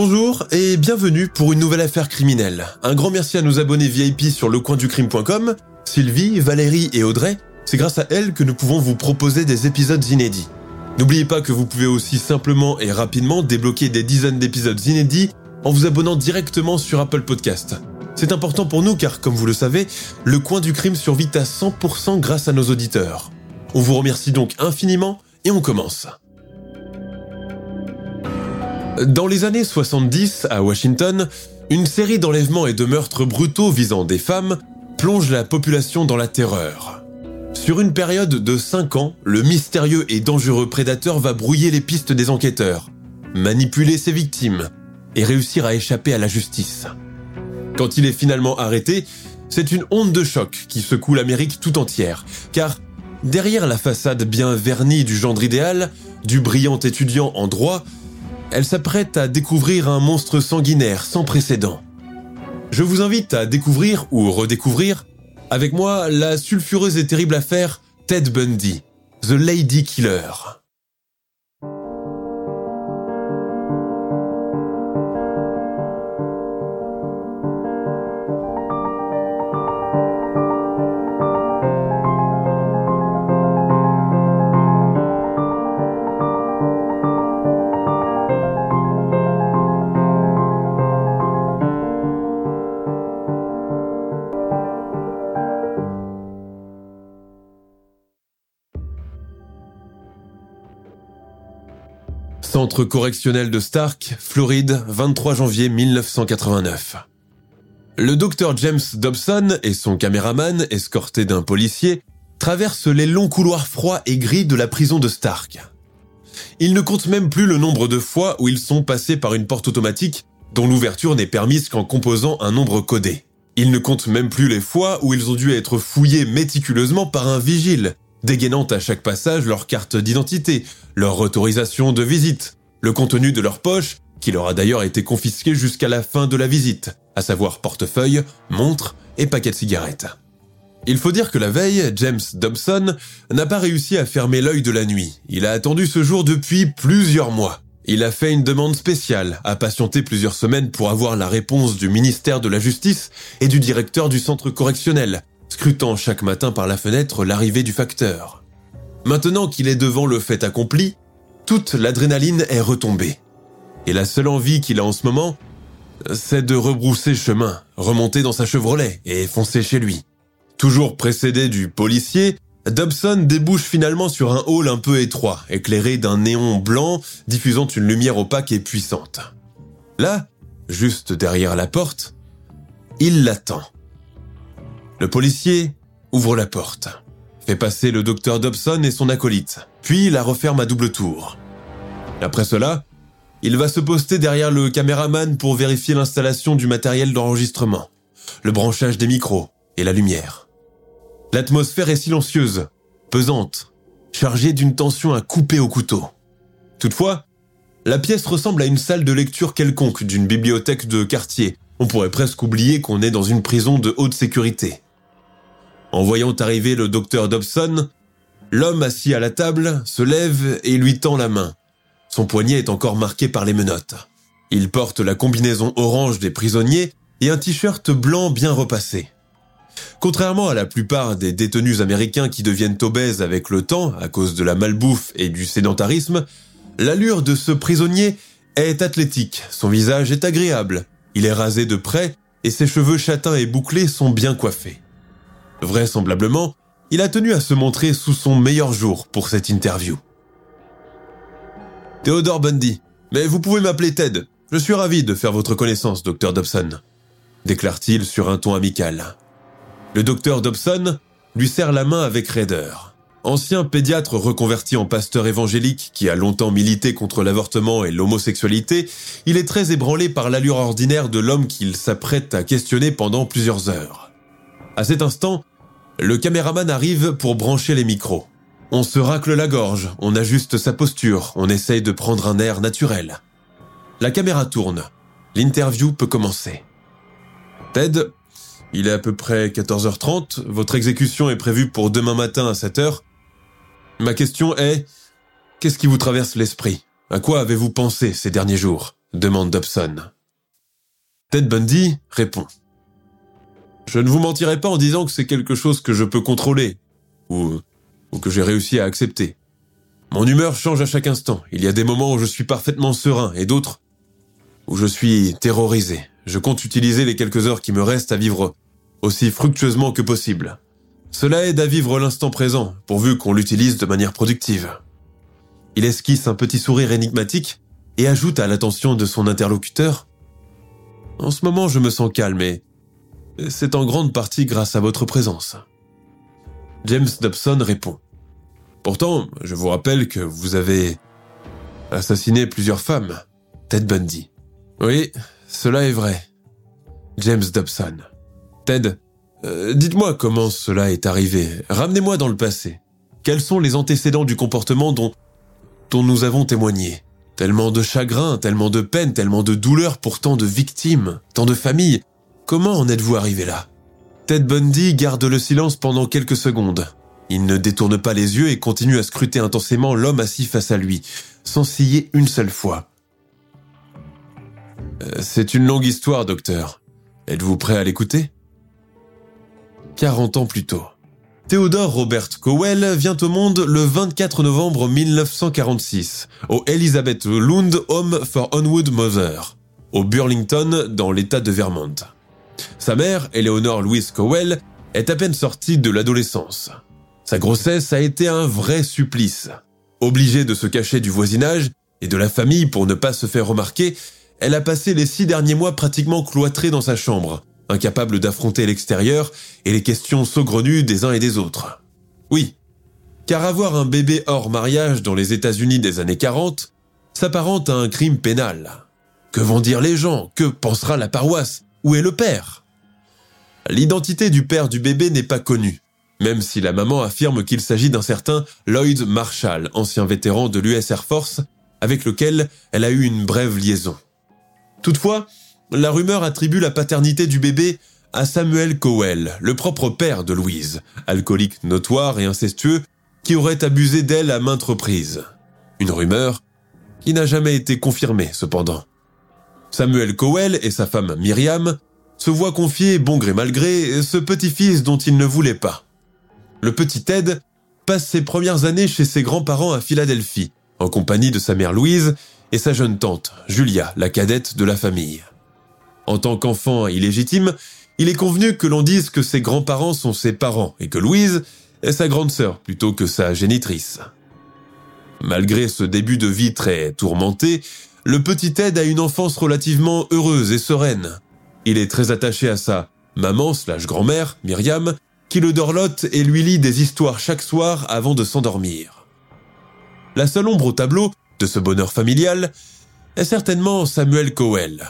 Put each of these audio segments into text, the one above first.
Bonjour et bienvenue pour une nouvelle affaire criminelle. Un grand merci à nos abonnés VIP sur lecoinducrime.com, Sylvie, Valérie et Audrey. C'est grâce à elles que nous pouvons vous proposer des épisodes inédits. N'oubliez pas que vous pouvez aussi simplement et rapidement débloquer des dizaines d'épisodes inédits en vous abonnant directement sur Apple Podcast. C'est important pour nous car, comme vous le savez, le coin du crime survit à 100% grâce à nos auditeurs. On vous remercie donc infiniment et on commence. Dans les années 70, à Washington, une série d'enlèvements et de meurtres brutaux visant des femmes plonge la population dans la terreur. Sur une période de 5 ans, le mystérieux et dangereux prédateur va brouiller les pistes des enquêteurs, manipuler ses victimes et réussir à échapper à la justice. Quand il est finalement arrêté, c'est une onde de choc qui secoue l'Amérique tout entière, car derrière la façade bien vernie du gendre idéal, du brillant étudiant en droit, elle s'apprête à découvrir un monstre sanguinaire sans précédent. Je vous invite à découvrir ou redécouvrir avec moi la sulfureuse et terrible affaire Ted Bundy, The Lady Killer. Correctionnel de Stark, Floride, 23 janvier 1989. Le docteur James Dobson et son caméraman, escortés d'un policier, traversent les longs couloirs froids et gris de la prison de Stark. Ils ne comptent même plus le nombre de fois où ils sont passés par une porte automatique dont l'ouverture n'est permise qu'en composant un nombre codé. Ils ne comptent même plus les fois où ils ont dû être fouillés méticuleusement par un vigile, dégainant à chaque passage leur carte d'identité, leur autorisation de visite, le contenu de leur poche, qui leur a d'ailleurs été confisqué jusqu'à la fin de la visite, à savoir portefeuille, montre et paquet de cigarettes. Il faut dire que la veille, James Dobson n'a pas réussi à fermer l'œil de la nuit. Il a attendu ce jour depuis plusieurs mois. Il a fait une demande spéciale, a patienté plusieurs semaines pour avoir la réponse du ministère de la Justice et du directeur du centre correctionnel, scrutant chaque matin par la fenêtre l'arrivée du facteur. Maintenant qu'il est devant le fait accompli, toute l'adrénaline est retombée. Et la seule envie qu'il a en ce moment, c'est de rebrousser chemin, remonter dans sa Chevrolet et foncer chez lui. Toujours précédé du policier, Dobson débouche finalement sur un hall un peu étroit, éclairé d'un néon blanc diffusant une lumière opaque et puissante. Là, juste derrière la porte, il l'attend. Le policier ouvre la porte, fait passer le docteur Dobson et son acolyte, puis la referme à double tour. Après cela, il va se poster derrière le caméraman pour vérifier l'installation du matériel d'enregistrement, le branchage des micros et la lumière. L'atmosphère est silencieuse, pesante, chargée d'une tension à couper au couteau. Toutefois, la pièce ressemble à une salle de lecture quelconque d'une bibliothèque de quartier. On pourrait presque oublier qu'on est dans une prison de haute sécurité. En voyant arriver le docteur Dobson, l'homme assis à la table se lève et lui tend la main. Son poignet est encore marqué par les menottes. Il porte la combinaison orange des prisonniers et un t-shirt blanc bien repassé. Contrairement à la plupart des détenus américains qui deviennent obèses avec le temps à cause de la malbouffe et du sédentarisme, l'allure de ce prisonnier est athlétique, son visage est agréable, il est rasé de près et ses cheveux châtains et bouclés sont bien coiffés. Vraisemblablement, il a tenu à se montrer sous son meilleur jour pour cette interview. Théodore Bundy. Mais vous pouvez m'appeler Ted. Je suis ravi de faire votre connaissance, docteur Dobson, déclare-t-il sur un ton amical. Le docteur Dobson lui serre la main avec raideur. Ancien pédiatre reconverti en pasteur évangélique qui a longtemps milité contre l'avortement et l'homosexualité, il est très ébranlé par l'allure ordinaire de l'homme qu'il s'apprête à questionner pendant plusieurs heures. À cet instant, le caméraman arrive pour brancher les micros. On se racle la gorge, on ajuste sa posture, on essaye de prendre un air naturel. La caméra tourne. L'interview peut commencer. Ted, il est à peu près 14h30, votre exécution est prévue pour demain matin à 7h. Ma question est, qu'est-ce qui vous traverse l'esprit? À quoi avez-vous pensé ces derniers jours? demande Dobson. Ted Bundy répond. Je ne vous mentirai pas en disant que c'est quelque chose que je peux contrôler, ou, que j'ai réussi à accepter. Mon humeur change à chaque instant. Il y a des moments où je suis parfaitement serein et d'autres où je suis terrorisé. Je compte utiliser les quelques heures qui me restent à vivre aussi fructueusement que possible. Cela aide à vivre l'instant présent, pourvu qu'on l'utilise de manière productive. Il esquisse un petit sourire énigmatique et ajoute à l'attention de son interlocuteur En ce moment, je me sens calme et c'est en grande partie grâce à votre présence. James Dobson répond Pourtant, je vous rappelle que vous avez assassiné plusieurs femmes, Ted Bundy. Oui, cela est vrai. James Dobson. Ted, euh, dites-moi comment cela est arrivé. Ramenez-moi dans le passé. Quels sont les antécédents du comportement dont, dont nous avons témoigné? Tellement de chagrin, tellement de peine, tellement de douleur pour tant de victimes, tant de familles. Comment en êtes-vous arrivé là? Ted Bundy garde le silence pendant quelques secondes. Il ne détourne pas les yeux et continue à scruter intensément l'homme assis face à lui, sans scier une seule fois. Euh, c'est une longue histoire, docteur. Êtes-vous prêt à l'écouter? 40 ans plus tôt. Theodore Robert Cowell vient au monde le 24 novembre 1946 au Elizabeth Lund Home for Onwood Mother, au Burlington dans l'état de Vermont. Sa mère, Eleanor Louise Cowell, est à peine sortie de l'adolescence. Sa grossesse a été un vrai supplice. Obligée de se cacher du voisinage et de la famille pour ne pas se faire remarquer, elle a passé les six derniers mois pratiquement cloîtrée dans sa chambre, incapable d'affronter l'extérieur et les questions saugrenues des uns et des autres. Oui, car avoir un bébé hors mariage dans les États-Unis des années 40 s'apparente à un crime pénal. Que vont dire les gens? Que pensera la paroisse? Où est le père? L'identité du père du bébé n'est pas connue, même si la maman affirme qu'il s'agit d'un certain Lloyd Marshall, ancien vétéran de l'US Air Force, avec lequel elle a eu une brève liaison. Toutefois, la rumeur attribue la paternité du bébé à Samuel Cowell, le propre père de Louise, alcoolique notoire et incestueux, qui aurait abusé d'elle à maintes reprises. Une rumeur qui n'a jamais été confirmée cependant. Samuel Cowell et sa femme Myriam se voient confier, bon gré mal gré, ce petit-fils dont ils ne voulaient pas. Le petit Ted passe ses premières années chez ses grands-parents à Philadelphie, en compagnie de sa mère Louise et sa jeune tante, Julia, la cadette de la famille. En tant qu'enfant illégitime, il est convenu que l'on dise que ses grands-parents sont ses parents et que Louise est sa grande sœur plutôt que sa génitrice. Malgré ce début de vie très tourmenté, le petit Ted a une enfance relativement heureuse et sereine. Il est très attaché à sa maman slash grand-mère, Myriam, qui le dorlote et lui lit des histoires chaque soir avant de s'endormir. La seule ombre au tableau de ce bonheur familial est certainement Samuel Cowell,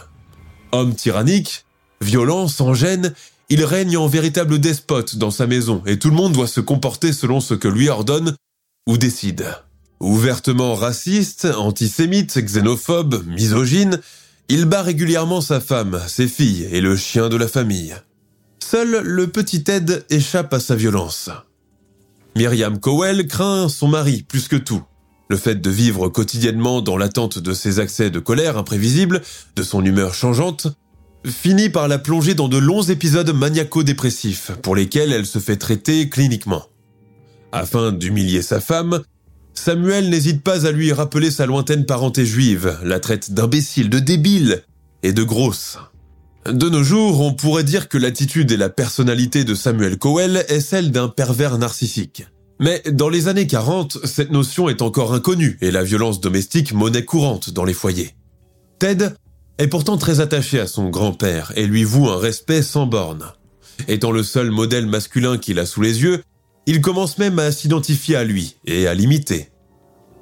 Homme tyrannique, violent, sans gêne, il règne en véritable despote dans sa maison et tout le monde doit se comporter selon ce que lui ordonne ou décide. Ouvertement raciste, antisémite, xénophobe, misogyne, il bat régulièrement sa femme, ses filles et le chien de la famille. Seul le petit Ted échappe à sa violence. Myriam Cowell craint son mari plus que tout. Le fait de vivre quotidiennement dans l'attente de ses accès de colère imprévisibles, de son humeur changeante, finit par la plonger dans de longs épisodes maniaco-dépressifs pour lesquels elle se fait traiter cliniquement. Afin d'humilier sa femme, Samuel n'hésite pas à lui rappeler sa lointaine parenté juive, la traite d'imbécile, de débile et de grosse. De nos jours, on pourrait dire que l'attitude et la personnalité de Samuel Cowell est celle d'un pervers narcissique. Mais dans les années 40, cette notion est encore inconnue et la violence domestique monnaie courante dans les foyers. Ted est pourtant très attaché à son grand-père et lui voue un respect sans borne. Étant le seul modèle masculin qu'il a sous les yeux, il commence même à s'identifier à lui et à l'imiter.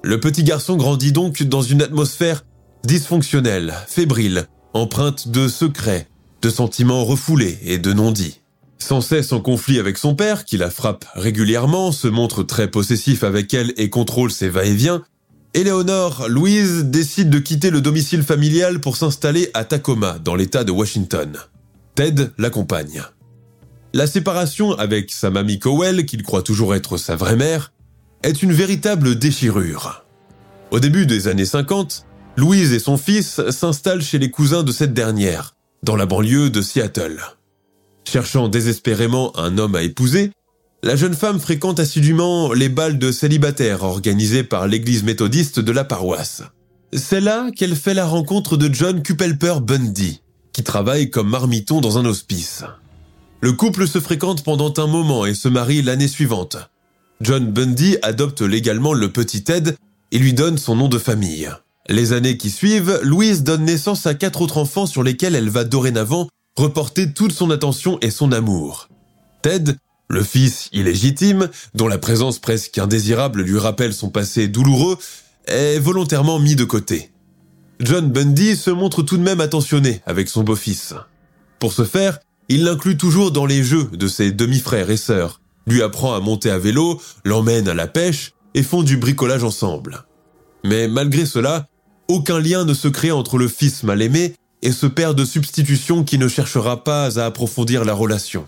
Le petit garçon grandit donc dans une atmosphère dysfonctionnelle, fébrile, empreinte de secrets, de sentiments refoulés et de non-dits. Sans cesse en conflit avec son père, qui la frappe régulièrement, se montre très possessif avec elle et contrôle ses va-et-vient, Éléonore Louise décide de quitter le domicile familial pour s'installer à Tacoma, dans l'état de Washington. Ted l'accompagne. La séparation avec sa mamie Cowell, qu'il croit toujours être sa vraie mère, est une véritable déchirure. Au début des années 50, Louise et son fils s'installent chez les cousins de cette dernière, dans la banlieue de Seattle. Cherchant désespérément un homme à épouser, la jeune femme fréquente assidûment les balles de célibataires organisées par l'église méthodiste de la paroisse. C'est là qu'elle fait la rencontre de John Kupelper Bundy, qui travaille comme marmiton dans un hospice. Le couple se fréquente pendant un moment et se marie l'année suivante. John Bundy adopte légalement le petit Ted et lui donne son nom de famille. Les années qui suivent, Louise donne naissance à quatre autres enfants sur lesquels elle va dorénavant reporter toute son attention et son amour. Ted, le fils illégitime, dont la présence presque indésirable lui rappelle son passé douloureux, est volontairement mis de côté. John Bundy se montre tout de même attentionné avec son beau-fils. Pour ce faire, il l'inclut toujours dans les jeux de ses demi-frères et sœurs, lui apprend à monter à vélo, l'emmène à la pêche et font du bricolage ensemble. Mais malgré cela, aucun lien ne se crée entre le fils mal aimé et ce père de substitution qui ne cherchera pas à approfondir la relation.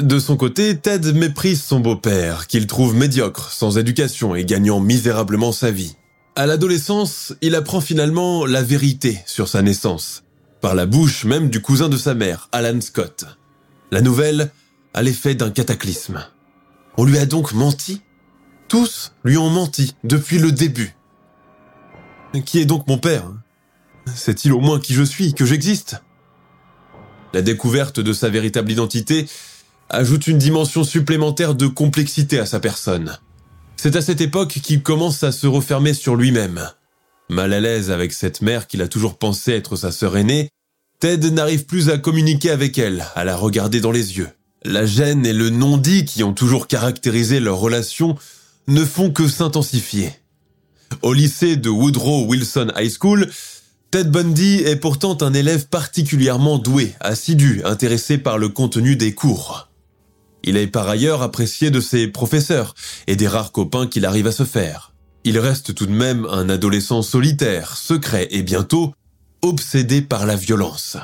De son côté, Ted méprise son beau-père, qu'il trouve médiocre, sans éducation et gagnant misérablement sa vie. À l'adolescence, il apprend finalement la vérité sur sa naissance, par la bouche même du cousin de sa mère, Alan Scott. La nouvelle a l'effet d'un cataclysme. On lui a donc menti Tous lui ont menti depuis le début. Qui est donc mon père? Sait-il au moins qui je suis, que j'existe? La découverte de sa véritable identité ajoute une dimension supplémentaire de complexité à sa personne. C'est à cette époque qu'il commence à se refermer sur lui-même. Mal à l'aise avec cette mère qu'il a toujours pensé être sa sœur aînée, Ted n'arrive plus à communiquer avec elle, à la regarder dans les yeux. La gêne et le non-dit qui ont toujours caractérisé leur relation ne font que s'intensifier. Au lycée de Woodrow Wilson High School, Ted Bundy est pourtant un élève particulièrement doué, assidu, intéressé par le contenu des cours. Il est par ailleurs apprécié de ses professeurs et des rares copains qu'il arrive à se faire. Il reste tout de même un adolescent solitaire, secret et bientôt obsédé par la violence.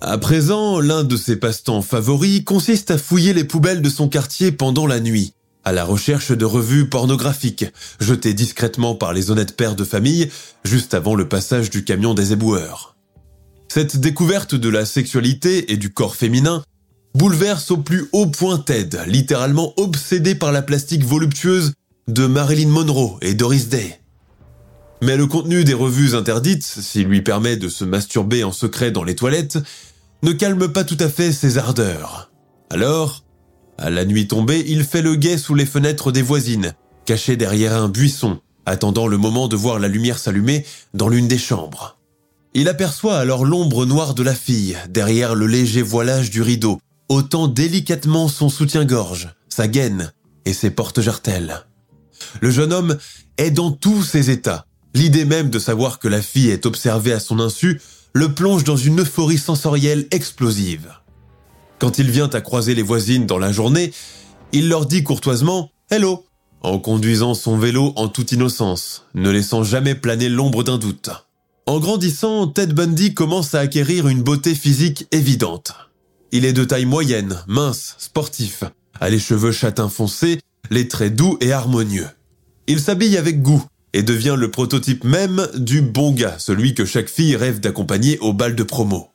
À présent, l'un de ses passe-temps favoris consiste à fouiller les poubelles de son quartier pendant la nuit, à la recherche de revues pornographiques, jetées discrètement par les honnêtes pères de famille, juste avant le passage du camion des éboueurs. Cette découverte de la sexualité et du corps féminin bouleverse au plus haut point Ted, littéralement obsédé par la plastique voluptueuse de Marilyn Monroe et Doris Day. Mais le contenu des revues interdites, s'il lui permet de se masturber en secret dans les toilettes, ne calme pas tout à fait ses ardeurs. Alors, à la nuit tombée, il fait le guet sous les fenêtres des voisines, caché derrière un buisson, attendant le moment de voir la lumière s'allumer dans l'une des chambres. Il aperçoit alors l'ombre noire de la fille, derrière le léger voilage du rideau, ôtant délicatement son soutien-gorge, sa gaine et ses porte-jartelles. Le jeune homme est dans tous ses états, L'idée même de savoir que la fille est observée à son insu le plonge dans une euphorie sensorielle explosive. Quand il vient à croiser les voisines dans la journée, il leur dit courtoisement Hello en conduisant son vélo en toute innocence, ne laissant jamais planer l'ombre d'un doute. En grandissant, Ted Bundy commence à acquérir une beauté physique évidente. Il est de taille moyenne, mince, sportif, a les cheveux châtains foncés, les traits doux et harmonieux. Il s'habille avec goût, et devient le prototype même du bon gars, celui que chaque fille rêve d'accompagner au bal de promo.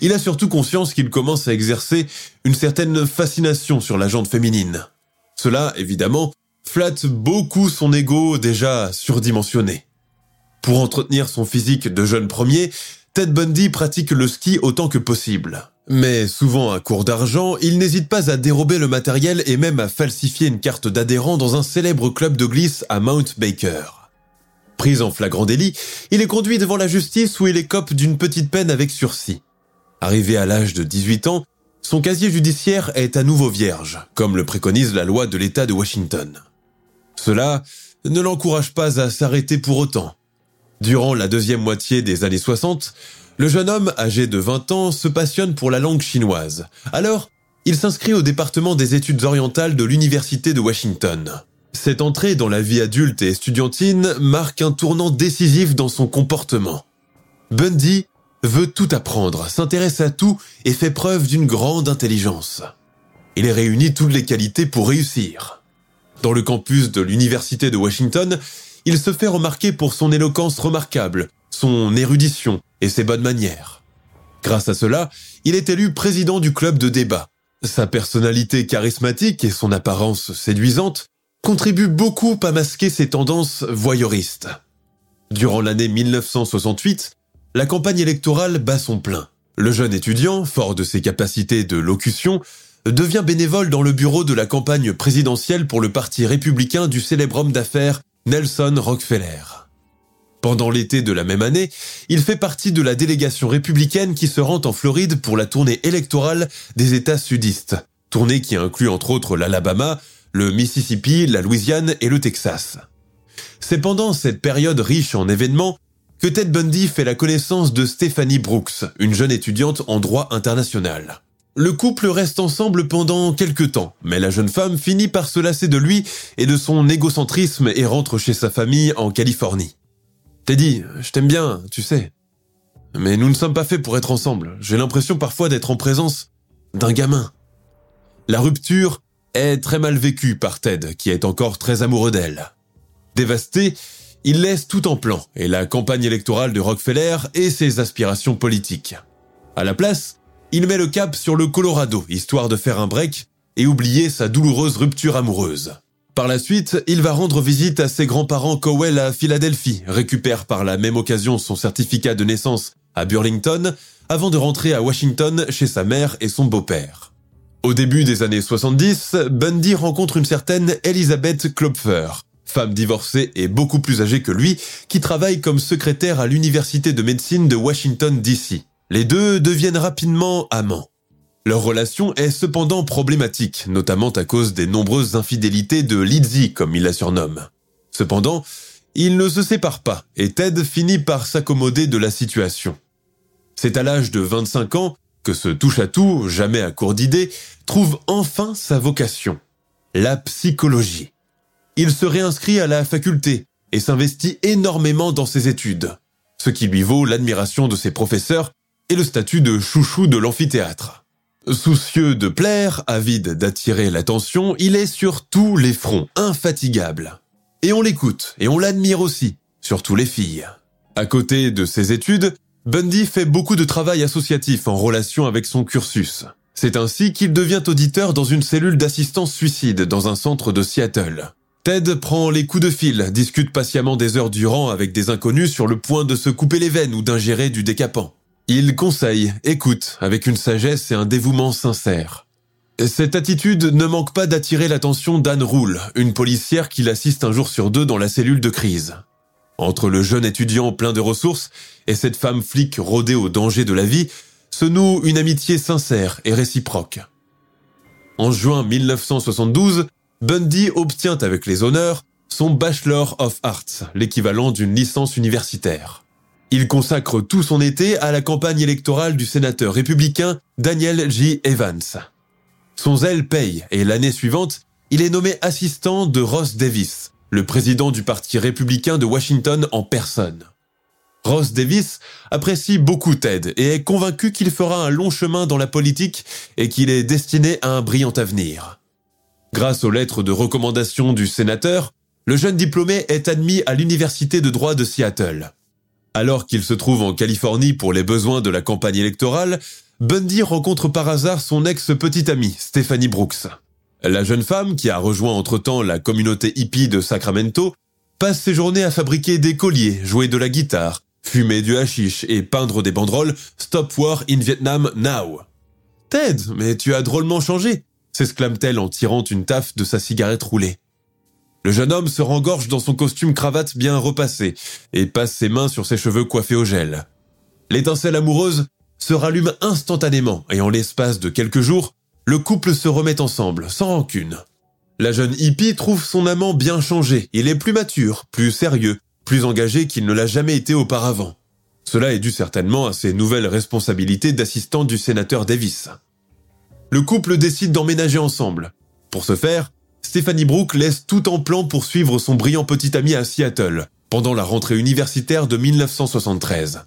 Il a surtout conscience qu'il commence à exercer une certaine fascination sur la jante féminine. Cela, évidemment, flatte beaucoup son ego déjà surdimensionné. Pour entretenir son physique de jeune premier, Ted Bundy pratique le ski autant que possible. Mais souvent à court d'argent, il n'hésite pas à dérober le matériel et même à falsifier une carte d'adhérent dans un célèbre club de glisse à Mount Baker. Pris en flagrant délit, il est conduit devant la justice où il écope d'une petite peine avec sursis. Arrivé à l'âge de 18 ans, son casier judiciaire est à nouveau vierge, comme le préconise la loi de l'État de Washington. Cela ne l'encourage pas à s'arrêter pour autant. Durant la deuxième moitié des années 60, le jeune homme, âgé de 20 ans, se passionne pour la langue chinoise. Alors, il s'inscrit au département des études orientales de l'Université de Washington. Cette entrée dans la vie adulte et estudiantine marque un tournant décisif dans son comportement. Bundy veut tout apprendre, s'intéresse à tout et fait preuve d'une grande intelligence. Il réunit toutes les qualités pour réussir. Dans le campus de l'Université de Washington, il se fait remarquer pour son éloquence remarquable, son érudition et ses bonnes manières. Grâce à cela, il est élu président du club de débat. Sa personnalité charismatique et son apparence séduisante contribuent beaucoup à masquer ses tendances voyeuristes. Durant l'année 1968, la campagne électorale bat son plein. Le jeune étudiant, fort de ses capacités de locution, devient bénévole dans le bureau de la campagne présidentielle pour le parti républicain du célèbre homme d'affaires Nelson Rockefeller. Pendant l'été de la même année, il fait partie de la délégation républicaine qui se rend en Floride pour la tournée électorale des États sudistes, tournée qui inclut entre autres l'Alabama, le Mississippi, la Louisiane et le Texas. C'est pendant cette période riche en événements que Ted Bundy fait la connaissance de Stephanie Brooks, une jeune étudiante en droit international. Le couple reste ensemble pendant quelques temps, mais la jeune femme finit par se lasser de lui et de son égocentrisme et rentre chez sa famille en Californie. Teddy, je t'aime bien, tu sais. Mais nous ne sommes pas faits pour être ensemble. J'ai l'impression parfois d'être en présence d'un gamin. La rupture est très mal vécue par Ted, qui est encore très amoureux d'elle. Dévasté, il laisse tout en plan, et la campagne électorale de Rockefeller et ses aspirations politiques. À la place, il met le cap sur le Colorado, histoire de faire un break et oublier sa douloureuse rupture amoureuse. Par la suite, il va rendre visite à ses grands-parents Cowell à Philadelphie, récupère par la même occasion son certificat de naissance à Burlington, avant de rentrer à Washington chez sa mère et son beau-père. Au début des années 70, Bundy rencontre une certaine Elizabeth Klopfer, femme divorcée et beaucoup plus âgée que lui, qui travaille comme secrétaire à l'université de médecine de Washington DC. Les deux deviennent rapidement amants. Leur relation est cependant problématique, notamment à cause des nombreuses infidélités de Lizzie, comme il la surnomme. Cependant, ils ne se séparent pas et Ted finit par s'accommoder de la situation. C'est à l'âge de 25 ans que ce touche-à-tout, jamais à court d'idées, trouve enfin sa vocation, la psychologie. Il se réinscrit à la faculté et s'investit énormément dans ses études, ce qui lui vaut l'admiration de ses professeurs et le statut de chouchou de l'amphithéâtre. Soucieux de plaire, avide d'attirer l'attention, il est sur tous les fronts, infatigable. Et on l'écoute, et on l'admire aussi, surtout les filles. À côté de ses études, Bundy fait beaucoup de travail associatif en relation avec son cursus. C'est ainsi qu'il devient auditeur dans une cellule d'assistance suicide dans un centre de Seattle. Ted prend les coups de fil, discute patiemment des heures durant avec des inconnus sur le point de se couper les veines ou d'ingérer du décapant. Il conseille, écoute, avec une sagesse et un dévouement sincère. Cette attitude ne manque pas d'attirer l'attention d'Anne Roule, une policière qui l'assiste un jour sur deux dans la cellule de crise. Entre le jeune étudiant plein de ressources et cette femme flic rodée au danger de la vie, se noue une amitié sincère et réciproque. En juin 1972, Bundy obtient avec les honneurs son Bachelor of Arts, l'équivalent d'une licence universitaire. Il consacre tout son été à la campagne électorale du sénateur républicain Daniel J. Evans. Son zèle paye et l'année suivante, il est nommé assistant de Ross Davis, le président du Parti républicain de Washington en personne. Ross Davis apprécie beaucoup Ted et est convaincu qu'il fera un long chemin dans la politique et qu'il est destiné à un brillant avenir. Grâce aux lettres de recommandation du sénateur, le jeune diplômé est admis à l'Université de droit de Seattle. Alors qu'il se trouve en Californie pour les besoins de la campagne électorale, Bundy rencontre par hasard son ex-petite amie, Stephanie Brooks. La jeune femme, qui a rejoint entre-temps la communauté hippie de Sacramento, passe ses journées à fabriquer des colliers, jouer de la guitare, fumer du hashish et peindre des banderoles Stop War in Vietnam Now. Ted, mais tu as drôlement changé, s'exclame-t-elle en tirant une taffe de sa cigarette roulée. Le jeune homme se rengorge dans son costume cravate bien repassé et passe ses mains sur ses cheveux coiffés au gel. L'étincelle amoureuse se rallume instantanément et en l'espace de quelques jours, le couple se remet ensemble, sans rancune. La jeune hippie trouve son amant bien changé, il est plus mature, plus sérieux, plus engagé qu'il ne l'a jamais été auparavant. Cela est dû certainement à ses nouvelles responsabilités d'assistante du sénateur Davis. Le couple décide d'emménager ensemble. Pour ce faire, Stephanie Brooke laisse tout en plan pour suivre son brillant petit ami à Seattle, pendant la rentrée universitaire de 1973.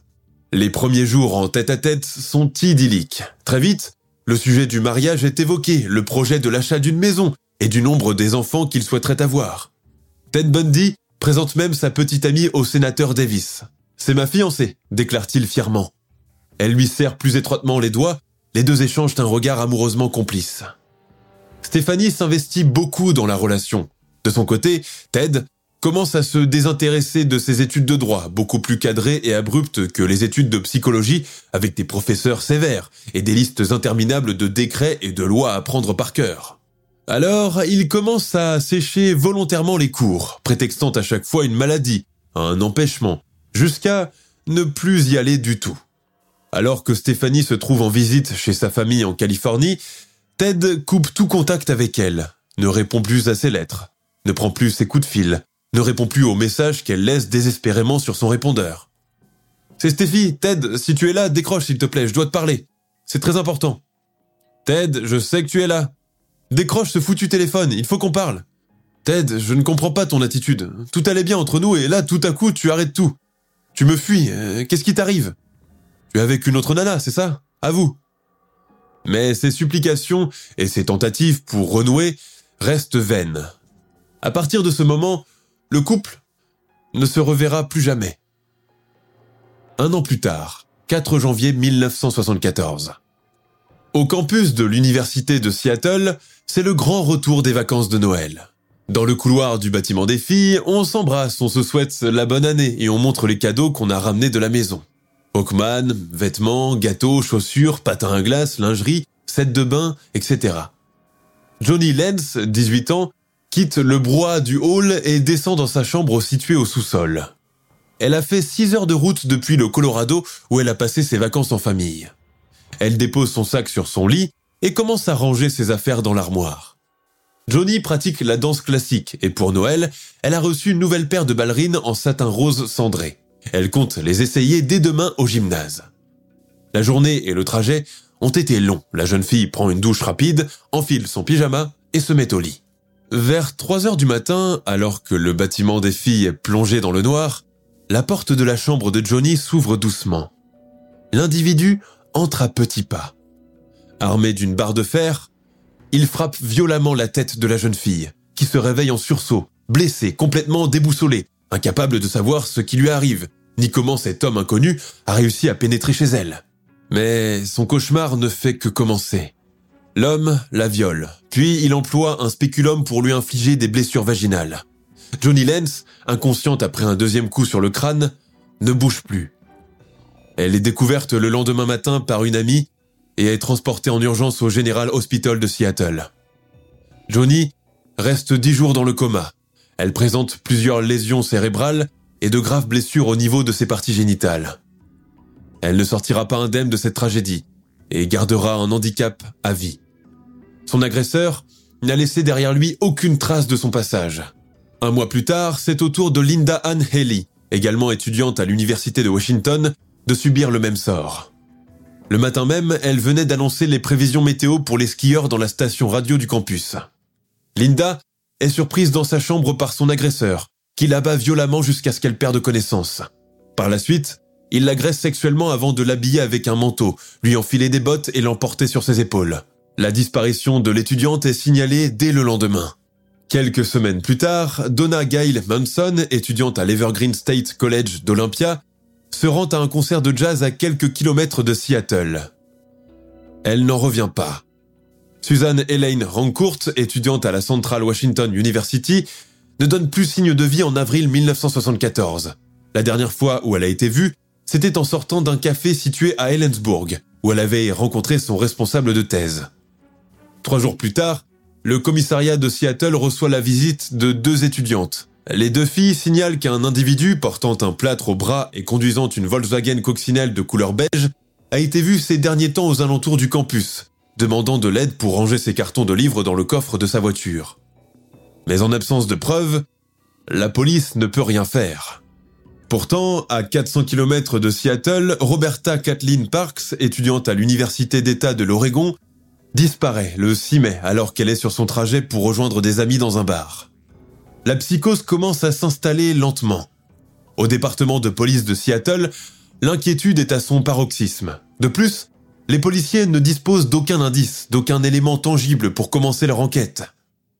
Les premiers jours en tête-à-tête sont idylliques. Très vite, le sujet du mariage est évoqué, le projet de l'achat d'une maison et du nombre des enfants qu'il souhaiterait avoir. Ted Bundy présente même sa petite amie au sénateur Davis. C'est ma fiancée, déclare-t-il fièrement. Elle lui serre plus étroitement les doigts, les deux échangent un regard amoureusement complice. Stéphanie s'investit beaucoup dans la relation. De son côté, Ted commence à se désintéresser de ses études de droit, beaucoup plus cadrées et abruptes que les études de psychologie, avec des professeurs sévères et des listes interminables de décrets et de lois à prendre par cœur. Alors, il commence à sécher volontairement les cours, prétextant à chaque fois une maladie, un empêchement, jusqu'à ne plus y aller du tout. Alors que Stéphanie se trouve en visite chez sa famille en Californie, Ted coupe tout contact avec elle, ne répond plus à ses lettres, ne prend plus ses coups de fil, ne répond plus aux messages qu'elle laisse désespérément sur son répondeur. C'est Stéphie, Ted, si tu es là, décroche s'il te plaît, je dois te parler. C'est très important. Ted, je sais que tu es là. Décroche ce foutu téléphone, il faut qu'on parle. Ted, je ne comprends pas ton attitude. Tout allait bien entre nous et là, tout à coup, tu arrêtes tout. Tu me fuis, euh, qu'est-ce qui t'arrive? Tu es avec une autre nana, c'est ça? À vous. Mais ses supplications et ses tentatives pour renouer restent vaines. À partir de ce moment, le couple ne se reverra plus jamais. Un an plus tard, 4 janvier 1974. Au campus de l'université de Seattle, c'est le grand retour des vacances de Noël. Dans le couloir du bâtiment des filles, on s'embrasse, on se souhaite la bonne année et on montre les cadeaux qu'on a ramenés de la maison. Hawkman, vêtements, gâteaux, chaussures, patins à glace, lingerie, set de bain, etc. Johnny Lenz, 18 ans, quitte le brouhaha du hall et descend dans sa chambre située au sous-sol. Elle a fait 6 heures de route depuis le Colorado où elle a passé ses vacances en famille. Elle dépose son sac sur son lit et commence à ranger ses affaires dans l'armoire. Johnny pratique la danse classique et pour Noël, elle a reçu une nouvelle paire de ballerines en satin rose cendré. Elle compte les essayer dès demain au gymnase. La journée et le trajet ont été longs. La jeune fille prend une douche rapide, enfile son pyjama et se met au lit. Vers 3 heures du matin, alors que le bâtiment des filles est plongé dans le noir, la porte de la chambre de Johnny s'ouvre doucement. L'individu entre à petits pas. Armé d'une barre de fer, il frappe violemment la tête de la jeune fille, qui se réveille en sursaut, blessée, complètement déboussolée, incapable de savoir ce qui lui arrive, ni comment cet homme inconnu a réussi à pénétrer chez elle. Mais son cauchemar ne fait que commencer. L'homme la viole, puis il emploie un spéculum pour lui infliger des blessures vaginales. Johnny Lenz, inconsciente après un deuxième coup sur le crâne, ne bouge plus. Elle est découverte le lendemain matin par une amie et est transportée en urgence au General Hospital de Seattle. Johnny reste dix jours dans le coma. Elle présente plusieurs lésions cérébrales et de graves blessures au niveau de ses parties génitales. Elle ne sortira pas indemne de cette tragédie et gardera un handicap à vie. Son agresseur n'a laissé derrière lui aucune trace de son passage. Un mois plus tard, c'est au tour de Linda Ann Haley, également étudiante à l'Université de Washington, de subir le même sort. Le matin même, elle venait d'annoncer les prévisions météo pour les skieurs dans la station radio du campus. Linda est surprise dans sa chambre par son agresseur, qui l'abat violemment jusqu'à ce qu'elle perde connaissance. Par la suite, il l'agresse sexuellement avant de l'habiller avec un manteau, lui enfiler des bottes et l'emporter sur ses épaules. La disparition de l'étudiante est signalée dès le lendemain. Quelques semaines plus tard, Donna Gail Manson, étudiante à l'Evergreen State College d'Olympia, se rend à un concert de jazz à quelques kilomètres de Seattle. Elle n'en revient pas. Suzanne Elaine Rancourt, étudiante à la Central Washington University, ne donne plus signe de vie en avril 1974. La dernière fois où elle a été vue, c'était en sortant d'un café situé à Ellensburg, où elle avait rencontré son responsable de thèse. Trois jours plus tard, le commissariat de Seattle reçoit la visite de deux étudiantes. Les deux filles signalent qu'un individu portant un plâtre au bras et conduisant une Volkswagen coccinelle de couleur beige a été vu ces derniers temps aux alentours du campus, demandant de l'aide pour ranger ses cartons de livres dans le coffre de sa voiture. Mais en absence de preuves, la police ne peut rien faire. Pourtant, à 400 km de Seattle, Roberta Kathleen Parks, étudiante à l'Université d'État de l'Oregon, disparaît le 6 mai alors qu'elle est sur son trajet pour rejoindre des amis dans un bar. La psychose commence à s'installer lentement. Au département de police de Seattle, l'inquiétude est à son paroxysme. De plus, les policiers ne disposent d'aucun indice, d'aucun élément tangible pour commencer leur enquête.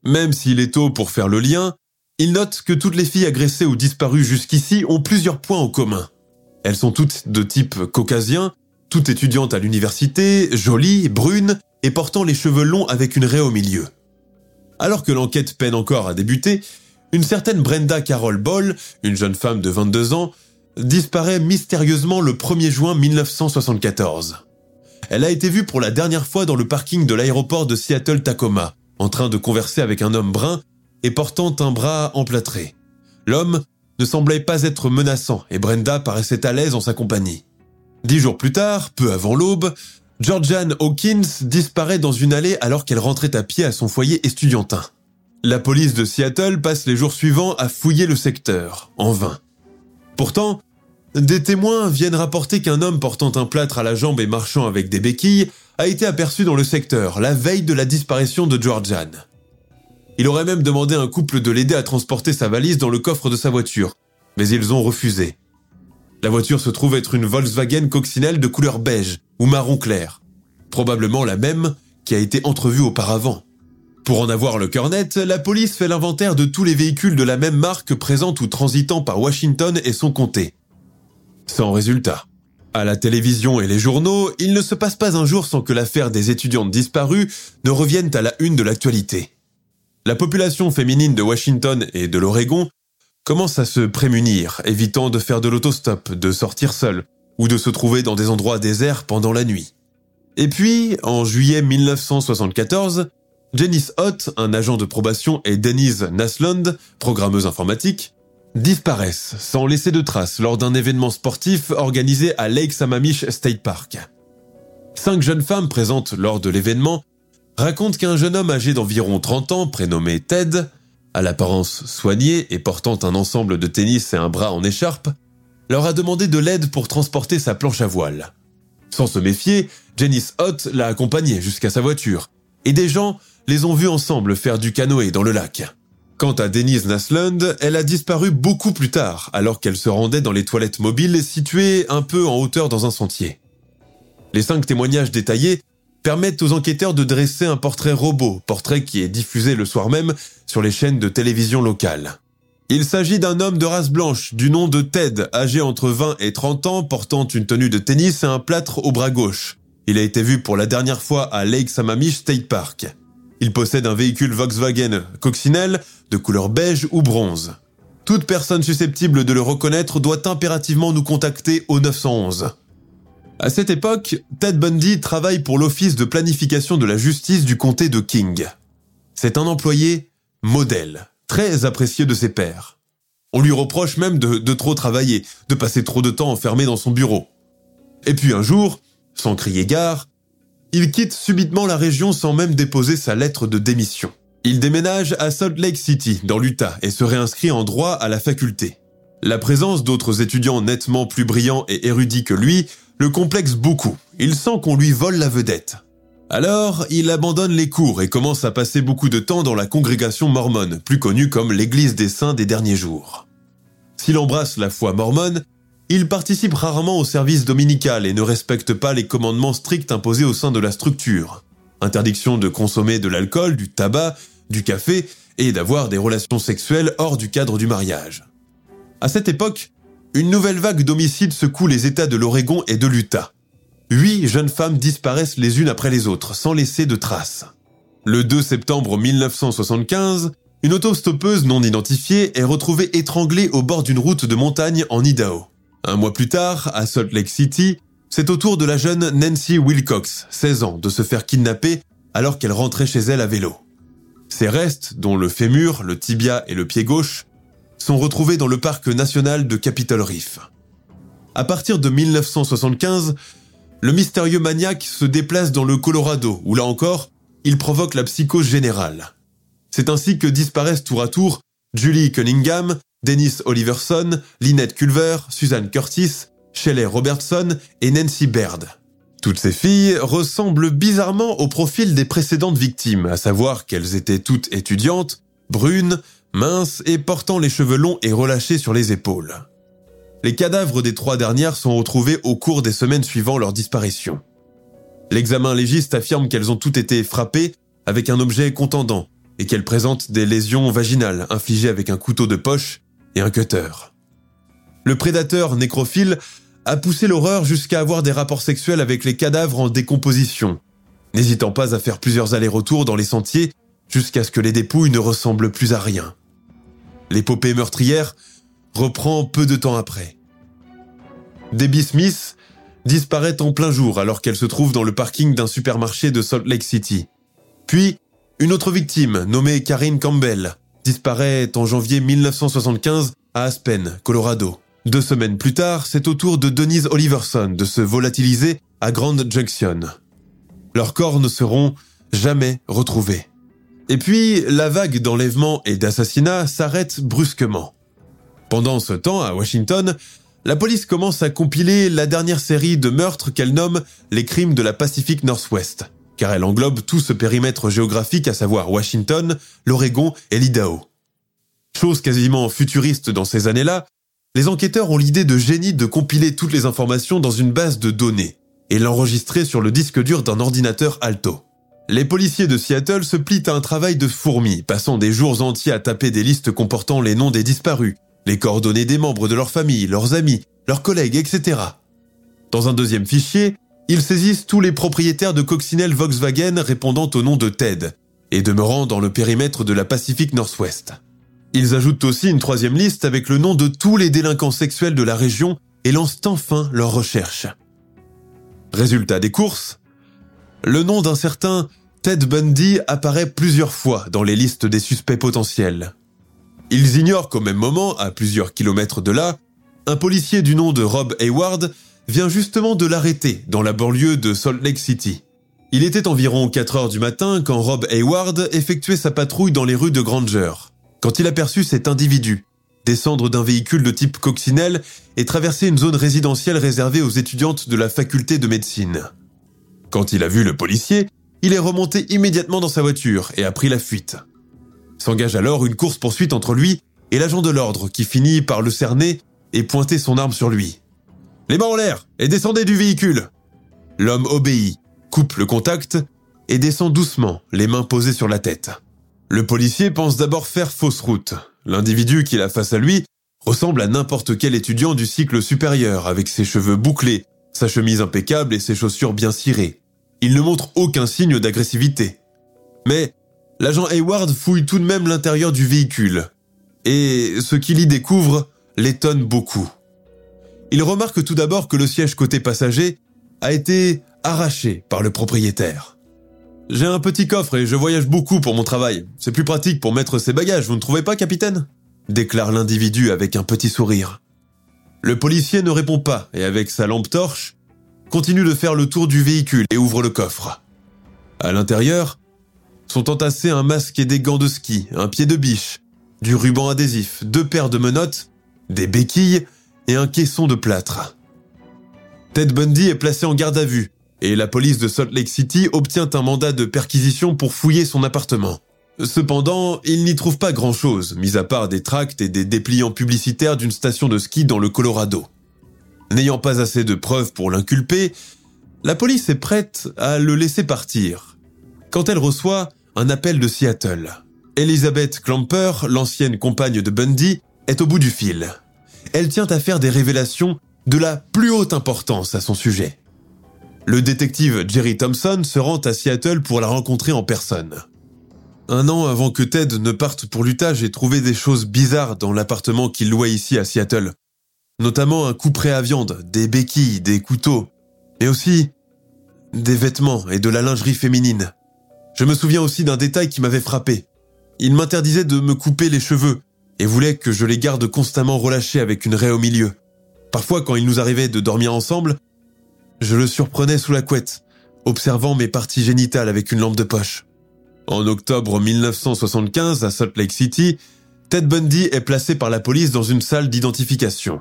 Même s'il est tôt pour faire le lien, ils notent que toutes les filles agressées ou disparues jusqu'ici ont plusieurs points en commun. Elles sont toutes de type caucasien, toutes étudiantes à l'université, jolies, brunes et portant les cheveux longs avec une raie au milieu. Alors que l'enquête peine encore à débuter, une certaine Brenda Carol Ball, une jeune femme de 22 ans, disparaît mystérieusement le 1er juin 1974. Elle a été vue pour la dernière fois dans le parking de l'aéroport de Seattle-Tacoma, en train de converser avec un homme brun et portant un bras emplâtré. L'homme ne semblait pas être menaçant et Brenda paraissait à l'aise en sa compagnie. Dix jours plus tard, peu avant l'aube, Georgiane Hawkins disparaît dans une allée alors qu'elle rentrait à pied à son foyer estudiantin. La police de Seattle passe les jours suivants à fouiller le secteur, en vain. Pourtant, des témoins viennent rapporter qu'un homme portant un plâtre à la jambe et marchant avec des béquilles a été aperçu dans le secteur la veille de la disparition de Georgiane. Il aurait même demandé à un couple de l'aider à transporter sa valise dans le coffre de sa voiture, mais ils ont refusé. La voiture se trouve être une Volkswagen coccinelle de couleur beige ou marron clair, probablement la même qui a été entrevue auparavant. Pour en avoir le cœur net, la police fait l'inventaire de tous les véhicules de la même marque présents ou transitant par Washington et son comté. Sans résultat. À la télévision et les journaux, il ne se passe pas un jour sans que l'affaire des étudiantes disparues ne revienne à la une de l'actualité. La population féminine de Washington et de l'Oregon commence à se prémunir, évitant de faire de l'autostop, de sortir seule, ou de se trouver dans des endroits déserts pendant la nuit. Et puis, en juillet 1974, Janice Ott, un agent de probation, et Denise Naslund, programmeuse informatique, disparaissent sans laisser de traces lors d'un événement sportif organisé à Lake Sammamish State Park. Cinq jeunes femmes présentes lors de l'événement racontent qu'un jeune homme âgé d'environ 30 ans, prénommé Ted, à l'apparence soignée et portant un ensemble de tennis et un bras en écharpe, leur a demandé de l'aide pour transporter sa planche à voile. Sans se méfier, Janice Hott l'a accompagné jusqu'à sa voiture, et des gens les ont vus ensemble faire du canoë dans le lac. Quant à Denise Naslund, elle a disparu beaucoup plus tard, alors qu'elle se rendait dans les toilettes mobiles situées un peu en hauteur dans un sentier. Les cinq témoignages détaillés permettent aux enquêteurs de dresser un portrait robot, portrait qui est diffusé le soir même sur les chaînes de télévision locales. Il s'agit d'un homme de race blanche, du nom de Ted, âgé entre 20 et 30 ans, portant une tenue de tennis et un plâtre au bras gauche. Il a été vu pour la dernière fois à Lake Sammamish State Park. Il possède un véhicule Volkswagen coccinelle de couleur beige ou bronze. Toute personne susceptible de le reconnaître doit impérativement nous contacter au 911. À cette époque, Ted Bundy travaille pour l'Office de planification de la justice du comté de King. C'est un employé modèle, très apprécié de ses pairs. On lui reproche même de, de, trop travailler, de passer trop de temps enfermé dans son bureau. Et puis un jour, sans crier gare, il quitte subitement la région sans même déposer sa lettre de démission. Il déménage à Salt Lake City, dans l'Utah, et se réinscrit en droit à la faculté. La présence d'autres étudiants nettement plus brillants et érudits que lui le complexe beaucoup. Il sent qu'on lui vole la vedette. Alors, il abandonne les cours et commence à passer beaucoup de temps dans la congrégation mormone, plus connue comme l'Église des saints des derniers jours. S'il embrasse la foi mormone, il participe rarement au service dominical et ne respecte pas les commandements stricts imposés au sein de la structure. Interdiction de consommer de l'alcool, du tabac, du café et d'avoir des relations sexuelles hors du cadre du mariage. À cette époque, une nouvelle vague d'homicides secoue les États de l'Oregon et de l'Utah. Huit jeunes femmes disparaissent les unes après les autres, sans laisser de traces. Le 2 septembre 1975, une autostoppeuse non identifiée est retrouvée étranglée au bord d'une route de montagne en Idaho. Un mois plus tard, à Salt Lake City, c'est au tour de la jeune Nancy Wilcox, 16 ans, de se faire kidnapper alors qu'elle rentrait chez elle à vélo. Ces restes, dont le fémur, le tibia et le pied gauche, sont retrouvés dans le parc national de Capitol Reef. À partir de 1975, le mystérieux maniaque se déplace dans le Colorado, où là encore, il provoque la psychose générale. C'est ainsi que disparaissent tour à tour Julie Cunningham, Dennis Oliverson, Lynette Culver, Suzanne Curtis, Shelley Robertson et Nancy Baird. Toutes ces filles ressemblent bizarrement au profil des précédentes victimes, à savoir qu'elles étaient toutes étudiantes, brunes, minces et portant les cheveux longs et relâchés sur les épaules. Les cadavres des trois dernières sont retrouvés au cours des semaines suivant leur disparition. L'examen légiste affirme qu'elles ont toutes été frappées avec un objet contendant et qu'elles présentent des lésions vaginales infligées avec un couteau de poche et un cutter. Le prédateur nécrophile a poussé l'horreur jusqu'à avoir des rapports sexuels avec les cadavres en décomposition, n'hésitant pas à faire plusieurs allers-retours dans les sentiers jusqu'à ce que les dépouilles ne ressemblent plus à rien. L'épopée meurtrière reprend peu de temps après. Debbie Smith disparaît en plein jour alors qu'elle se trouve dans le parking d'un supermarché de Salt Lake City. Puis, une autre victime, nommée Karine Campbell, disparaît en janvier 1975 à Aspen, Colorado. Deux semaines plus tard, c'est au tour de Denise Oliverson de se volatiliser à Grand Junction. Leurs corps ne seront jamais retrouvés. Et puis, la vague d'enlèvements et d'assassinats s'arrête brusquement. Pendant ce temps, à Washington, la police commence à compiler la dernière série de meurtres qu'elle nomme les crimes de la Pacific Northwest, car elle englobe tout ce périmètre géographique, à savoir Washington, l'Oregon et l'Idaho. Chose quasiment futuriste dans ces années-là, les enquêteurs ont l'idée de génie de compiler toutes les informations dans une base de données et l'enregistrer sur le disque dur d'un ordinateur Alto. Les policiers de Seattle se plient à un travail de fourmi, passant des jours entiers à taper des listes comportant les noms des disparus, les coordonnées des membres de leur famille, leurs amis, leurs collègues, etc. Dans un deuxième fichier, ils saisissent tous les propriétaires de coccinelles Volkswagen répondant au nom de Ted, et demeurant dans le périmètre de la Pacific Northwest. Ils ajoutent aussi une troisième liste avec le nom de tous les délinquants sexuels de la région et lancent enfin leurs recherches. Résultat des courses, le nom d'un certain Ted Bundy apparaît plusieurs fois dans les listes des suspects potentiels. Ils ignorent qu'au même moment, à plusieurs kilomètres de là, un policier du nom de Rob Hayward vient justement de l'arrêter dans la banlieue de Salt Lake City. Il était environ 4 heures du matin quand Rob Hayward effectuait sa patrouille dans les rues de Granger quand il aperçut cet individu descendre d'un véhicule de type coccinelle et traverser une zone résidentielle réservée aux étudiantes de la faculté de médecine. Quand il a vu le policier, il est remonté immédiatement dans sa voiture et a pris la fuite. S'engage alors une course-poursuite entre lui et l'agent de l'ordre qui finit par le cerner et pointer son arme sur lui. Les mains en l'air et descendez du véhicule. L'homme obéit, coupe le contact et descend doucement, les mains posées sur la tête. Le policier pense d'abord faire fausse route. L'individu qu'il a face à lui ressemble à n'importe quel étudiant du cycle supérieur, avec ses cheveux bouclés, sa chemise impeccable et ses chaussures bien cirées. Il ne montre aucun signe d'agressivité. Mais l'agent Hayward fouille tout de même l'intérieur du véhicule, et ce qu'il y découvre l'étonne beaucoup. Il remarque tout d'abord que le siège côté passager a été arraché par le propriétaire. J'ai un petit coffre et je voyage beaucoup pour mon travail. C'est plus pratique pour mettre ses bagages, vous ne trouvez pas, capitaine? Déclare l'individu avec un petit sourire. Le policier ne répond pas et avec sa lampe torche, continue de faire le tour du véhicule et ouvre le coffre. À l'intérieur, sont entassés un masque et des gants de ski, un pied de biche, du ruban adhésif, deux paires de menottes, des béquilles et un caisson de plâtre. Ted Bundy est placé en garde à vue et la police de Salt Lake City obtient un mandat de perquisition pour fouiller son appartement. Cependant, il n'y trouve pas grand-chose, mis à part des tracts et des dépliants publicitaires d'une station de ski dans le Colorado. N'ayant pas assez de preuves pour l'inculper, la police est prête à le laisser partir. Quand elle reçoit un appel de Seattle, Elizabeth Clamper, l'ancienne compagne de Bundy, est au bout du fil. Elle tient à faire des révélations de la plus haute importance à son sujet. Le détective Jerry Thompson se rend à Seattle pour la rencontrer en personne. Un an avant que Ted ne parte pour l'Utah, j'ai trouvé des choses bizarres dans l'appartement qu'il louait ici à Seattle. Notamment un couperet à viande, des béquilles, des couteaux, mais aussi des vêtements et de la lingerie féminine. Je me souviens aussi d'un détail qui m'avait frappé. il m'interdisait de me couper les cheveux et voulait que je les garde constamment relâchés avec une raie au milieu. Parfois, quand il nous arrivait de dormir ensemble, je le surprenais sous la couette, observant mes parties génitales avec une lampe de poche. En octobre 1975, à Salt Lake City, Ted Bundy est placé par la police dans une salle d'identification.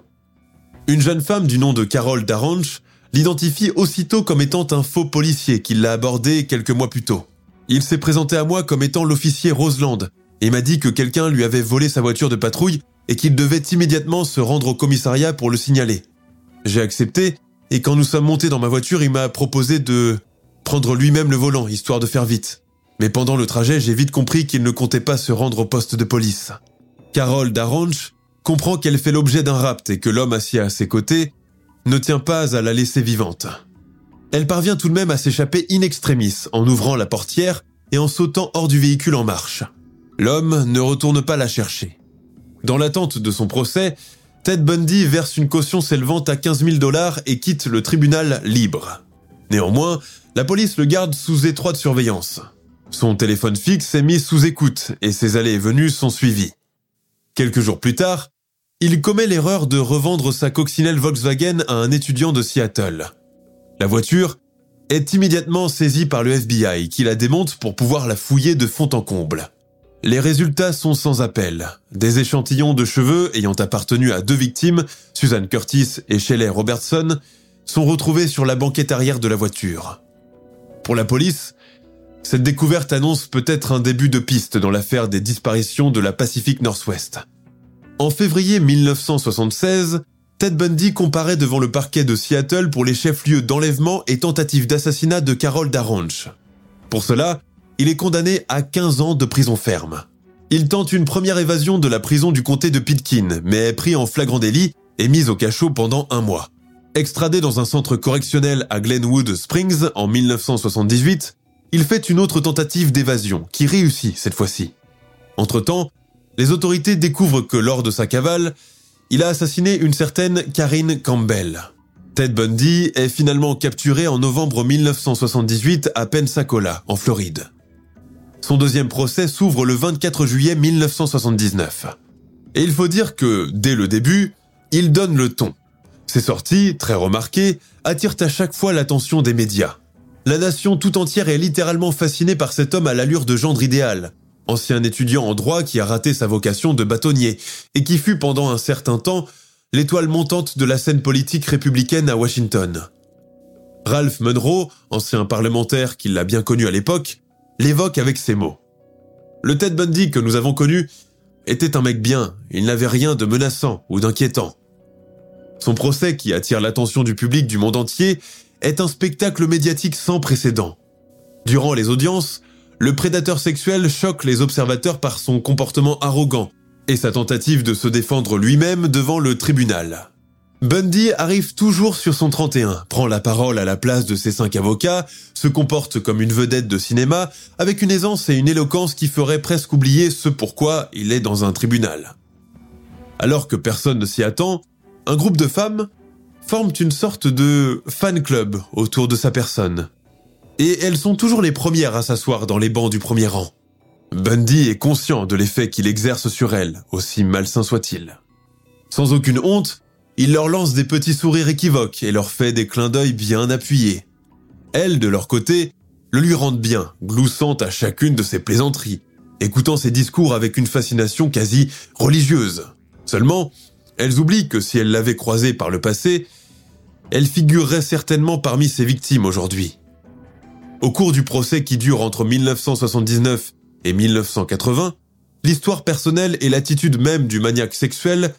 Une jeune femme du nom de Carol Darange l'identifie aussitôt comme étant un faux policier qui l'a abordé quelques mois plus tôt. Il s'est présenté à moi comme étant l'officier Roseland et m'a dit que quelqu'un lui avait volé sa voiture de patrouille et qu'il devait immédiatement se rendre au commissariat pour le signaler. J'ai accepté et quand nous sommes montés dans ma voiture, il m'a proposé de prendre lui-même le volant, histoire de faire vite. Mais pendant le trajet, j'ai vite compris qu'il ne comptait pas se rendre au poste de police. Carole Darange comprend qu'elle fait l'objet d'un rapt et que l'homme assis à ses côtés ne tient pas à la laisser vivante. Elle parvient tout de même à s'échapper in extremis en ouvrant la portière et en sautant hors du véhicule en marche. L'homme ne retourne pas la chercher. Dans l'attente de son procès, Ted Bundy verse une caution s'élevant à 15 000 dollars et quitte le tribunal libre. Néanmoins, la police le garde sous étroite surveillance. Son téléphone fixe est mis sous écoute et ses allées et venues sont suivies. Quelques jours plus tard, il commet l'erreur de revendre sa coccinelle Volkswagen à un étudiant de Seattle. La voiture est immédiatement saisie par le FBI qui la démonte pour pouvoir la fouiller de fond en comble. Les résultats sont sans appel. Des échantillons de cheveux ayant appartenu à deux victimes, Susan Curtis et Shelley Robertson, sont retrouvés sur la banquette arrière de la voiture. Pour la police, cette découverte annonce peut-être un début de piste dans l'affaire des disparitions de la Pacific Northwest. En février 1976, Ted Bundy comparaît devant le parquet de Seattle pour les chefs-lieux d'enlèvement et tentative d'assassinat de Carol Darange. Pour cela, il est condamné à 15 ans de prison ferme. Il tente une première évasion de la prison du comté de Pitkin, mais est pris en flagrant délit et mis au cachot pendant un mois. Extradé dans un centre correctionnel à Glenwood Springs en 1978, il fait une autre tentative d'évasion, qui réussit cette fois-ci. Entre-temps, les autorités découvrent que lors de sa cavale, il a assassiné une certaine Karine Campbell. Ted Bundy est finalement capturé en novembre 1978 à Pensacola, en Floride. Son deuxième procès s'ouvre le 24 juillet 1979. Et il faut dire que, dès le début, il donne le ton. Ses sorties, très remarquées, attirent à chaque fois l'attention des médias. La nation tout entière est littéralement fascinée par cet homme à l'allure de gendre idéal, ancien étudiant en droit qui a raté sa vocation de bâtonnier, et qui fut pendant un certain temps l'étoile montante de la scène politique républicaine à Washington. Ralph Munro, ancien parlementaire qui l'a bien connu à l'époque, l'évoque avec ces mots. Le Ted Bundy que nous avons connu était un mec bien, il n'avait rien de menaçant ou d'inquiétant. Son procès, qui attire l'attention du public du monde entier, est un spectacle médiatique sans précédent. Durant les audiences, le prédateur sexuel choque les observateurs par son comportement arrogant et sa tentative de se défendre lui-même devant le tribunal. Bundy arrive toujours sur son 31, prend la parole à la place de ses cinq avocats, se comporte comme une vedette de cinéma, avec une aisance et une éloquence qui ferait presque oublier ce pourquoi il est dans un tribunal. Alors que personne ne s'y attend, un groupe de femmes forment une sorte de fan club autour de sa personne. Et elles sont toujours les premières à s'asseoir dans les bancs du premier rang. Bundy est conscient de l'effet qu'il exerce sur elles, aussi malsain soit-il. Sans aucune honte, il leur lance des petits sourires équivoques et leur fait des clins d'œil bien appuyés. Elles, de leur côté, le lui rendent bien, gloussant à chacune de ses plaisanteries, écoutant ses discours avec une fascination quasi religieuse. Seulement, elles oublient que si elles l'avaient croisé par le passé, elle figurerait certainement parmi ses victimes aujourd'hui. Au cours du procès qui dure entre 1979 et 1980, l'histoire personnelle et l'attitude même du maniaque sexuel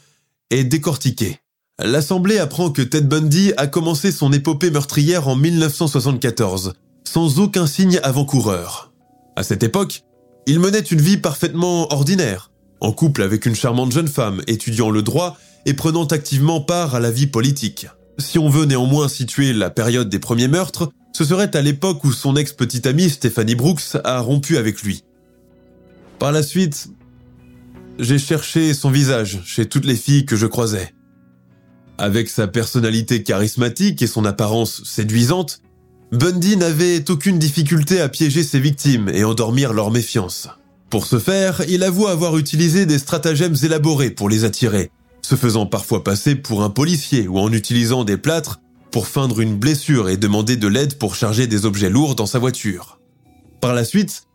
est décortiquée. L'Assemblée apprend que Ted Bundy a commencé son épopée meurtrière en 1974, sans aucun signe avant-coureur. À cette époque, il menait une vie parfaitement ordinaire, en couple avec une charmante jeune femme, étudiant le droit et prenant activement part à la vie politique. Si on veut néanmoins situer la période des premiers meurtres, ce serait à l'époque où son ex-petite amie Stephanie Brooks a rompu avec lui. Par la suite, j'ai cherché son visage chez toutes les filles que je croisais. Avec sa personnalité charismatique et son apparence séduisante, Bundy n'avait aucune difficulté à piéger ses victimes et endormir leur méfiance. Pour ce faire, il avoue avoir utilisé des stratagèmes élaborés pour les attirer, se faisant parfois passer pour un policier ou en utilisant des plâtres pour feindre une blessure et demander de l'aide pour charger des objets lourds dans sa voiture. Par la suite,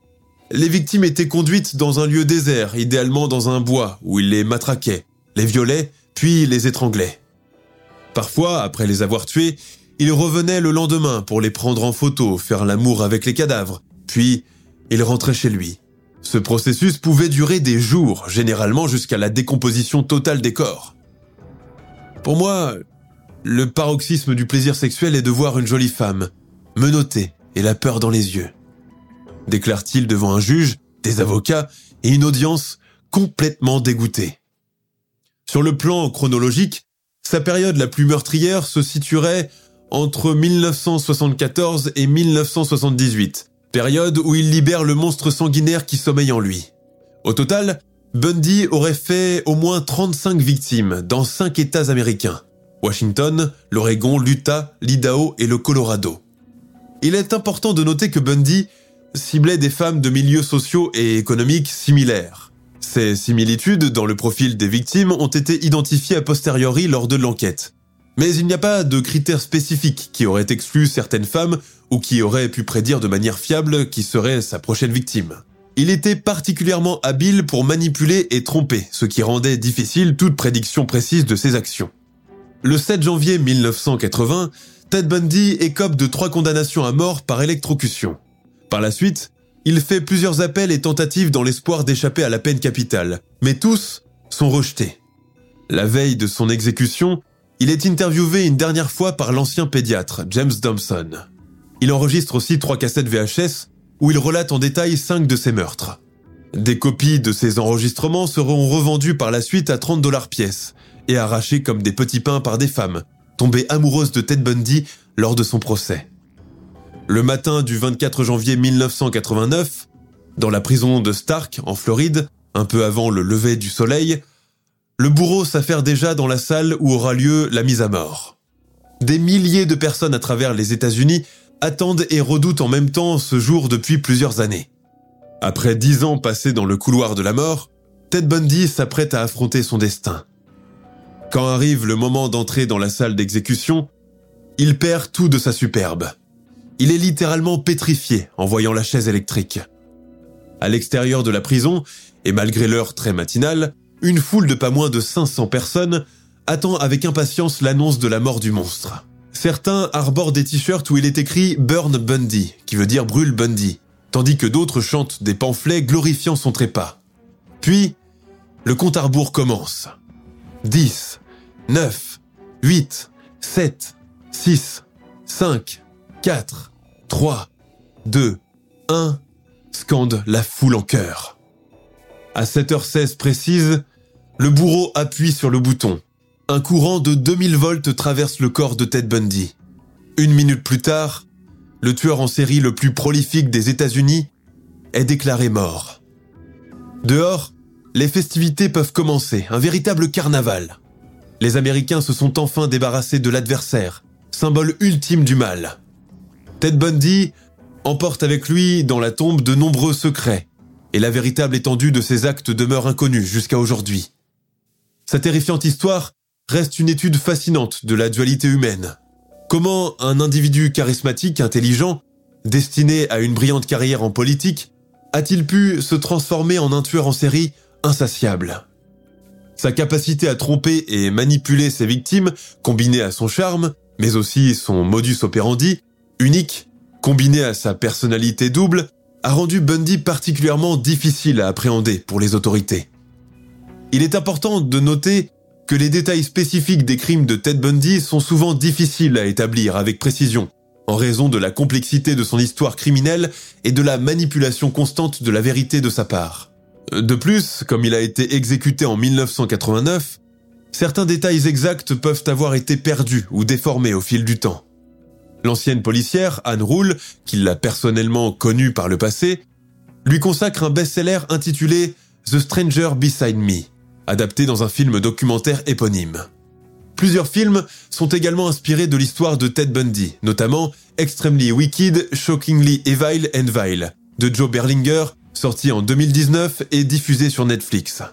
les victimes étaient conduites dans un lieu désert, idéalement dans un bois, où il les matraquait, les violait, puis les étranglait. Parfois, après les avoir tués, il revenait le lendemain pour les prendre en photo, faire l'amour avec les cadavres, puis il rentrait chez lui. Ce processus pouvait durer des jours, généralement jusqu'à la décomposition totale des corps. Pour moi, le paroxysme du plaisir sexuel est de voir une jolie femme, menottée et la peur dans les yeux. Déclare-t-il devant un juge, des avocats et une audience complètement dégoûtée. Sur le plan chronologique, sa période la plus meurtrière se situerait entre 1974 et 1978, période où il libère le monstre sanguinaire qui sommeille en lui. Au total, Bundy aurait fait au moins 35 victimes dans 5 États américains. Washington, l'Oregon, l'Utah, l'Idaho et le Colorado. Il est important de noter que Bundy ciblait des femmes de milieux sociaux et économiques similaires. Ces similitudes dans le profil des victimes ont été identifiées a posteriori lors de l'enquête. Mais il n'y a pas de critères spécifiques qui auraient exclu certaines femmes ou qui auraient pu prédire de manière fiable qui serait sa prochaine victime. Il était particulièrement habile pour manipuler et tromper, ce qui rendait difficile toute prédiction précise de ses actions. Le 7 janvier 1980, Ted Bundy écope de trois condamnations à mort par électrocution. Par la suite, il fait plusieurs appels et tentatives dans l'espoir d'échapper à la peine capitale, mais tous sont rejetés. La veille de son exécution, il est interviewé une dernière fois par l'ancien pédiatre James Thompson. Il enregistre aussi trois cassettes VHS où il relate en détail cinq de ses meurtres. Des copies de ces enregistrements seront revendues par la suite à 30 dollars pièce, et arrachés comme des petits pains par des femmes, tombées amoureuses de Ted Bundy lors de son procès. Le matin du 24 janvier 1989, dans la prison de Stark, en Floride, un peu avant le lever du soleil, le bourreau s'affaire déjà dans la salle où aura lieu la mise à mort. Des milliers de personnes à travers les États-Unis attendent et redoutent en même temps ce jour depuis plusieurs années. Après dix ans passés dans le couloir de la mort, Ted Bundy s'apprête à affronter son destin. Quand arrive le moment d'entrer dans la salle d'exécution, il perd tout de sa superbe. Il est littéralement pétrifié en voyant la chaise électrique. À l'extérieur de la prison, et malgré l'heure très matinale, une foule de pas moins de 500 personnes attend avec impatience l'annonce de la mort du monstre. Certains arborent des t-shirts où il est écrit Burn Bundy, qui veut dire brûle Bundy, tandis que d'autres chantent des pamphlets glorifiant son trépas. Puis, le compte à rebours commence. 10, 9, 8, 7, 6, 5, 4, 3, 2, 1, scande la foule en chœur. À 7h16 précise, le bourreau appuie sur le bouton. Un courant de 2000 volts traverse le corps de Ted Bundy. Une minute plus tard, le tueur en série le plus prolifique des États-Unis est déclaré mort. Dehors, les festivités peuvent commencer, un véritable carnaval. Les Américains se sont enfin débarrassés de l'adversaire, symbole ultime du mal. Ted Bundy emporte avec lui dans la tombe de nombreux secrets, et la véritable étendue de ses actes demeure inconnue jusqu'à aujourd'hui. Sa terrifiante histoire reste une étude fascinante de la dualité humaine. Comment un individu charismatique, intelligent, destiné à une brillante carrière en politique, a-t-il pu se transformer en un tueur en série insatiable. Sa capacité à tromper et manipuler ses victimes, combinée à son charme, mais aussi son modus operandi, unique, combiné à sa personnalité double, a rendu Bundy particulièrement difficile à appréhender pour les autorités. Il est important de noter que les détails spécifiques des crimes de Ted Bundy sont souvent difficiles à établir avec précision, en raison de la complexité de son histoire criminelle et de la manipulation constante de la vérité de sa part. De plus, comme il a été exécuté en 1989, certains détails exacts peuvent avoir été perdus ou déformés au fil du temps. L'ancienne policière, Anne Rule, qui l'a personnellement connue par le passé, lui consacre un best-seller intitulé The Stranger Beside Me, adapté dans un film documentaire éponyme. Plusieurs films sont également inspirés de l'histoire de Ted Bundy, notamment Extremely Wicked, Shockingly Evil and Vile, de Joe Berlinger sorti en 2019 et diffusé sur Netflix.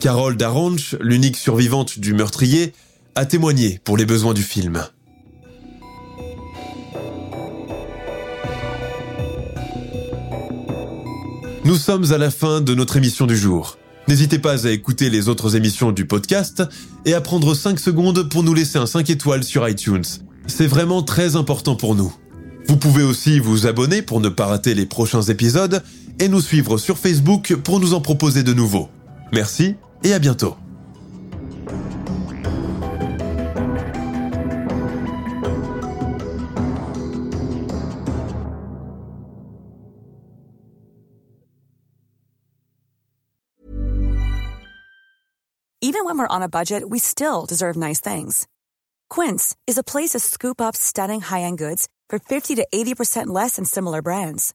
Carole Daranch, l'unique survivante du meurtrier, a témoigné pour les besoins du film. Nous sommes à la fin de notre émission du jour. N'hésitez pas à écouter les autres émissions du podcast et à prendre 5 secondes pour nous laisser un 5 étoiles sur iTunes. C'est vraiment très important pour nous. Vous pouvez aussi vous abonner pour ne pas rater les prochains épisodes et nous suivre sur Facebook pour nous en proposer de nouveaux. Merci et à bientôt. Even when we're on a budget, we still deserve nice things. Quince is a place to scoop up stunning high-end goods for 50 to 80% less than similar brands.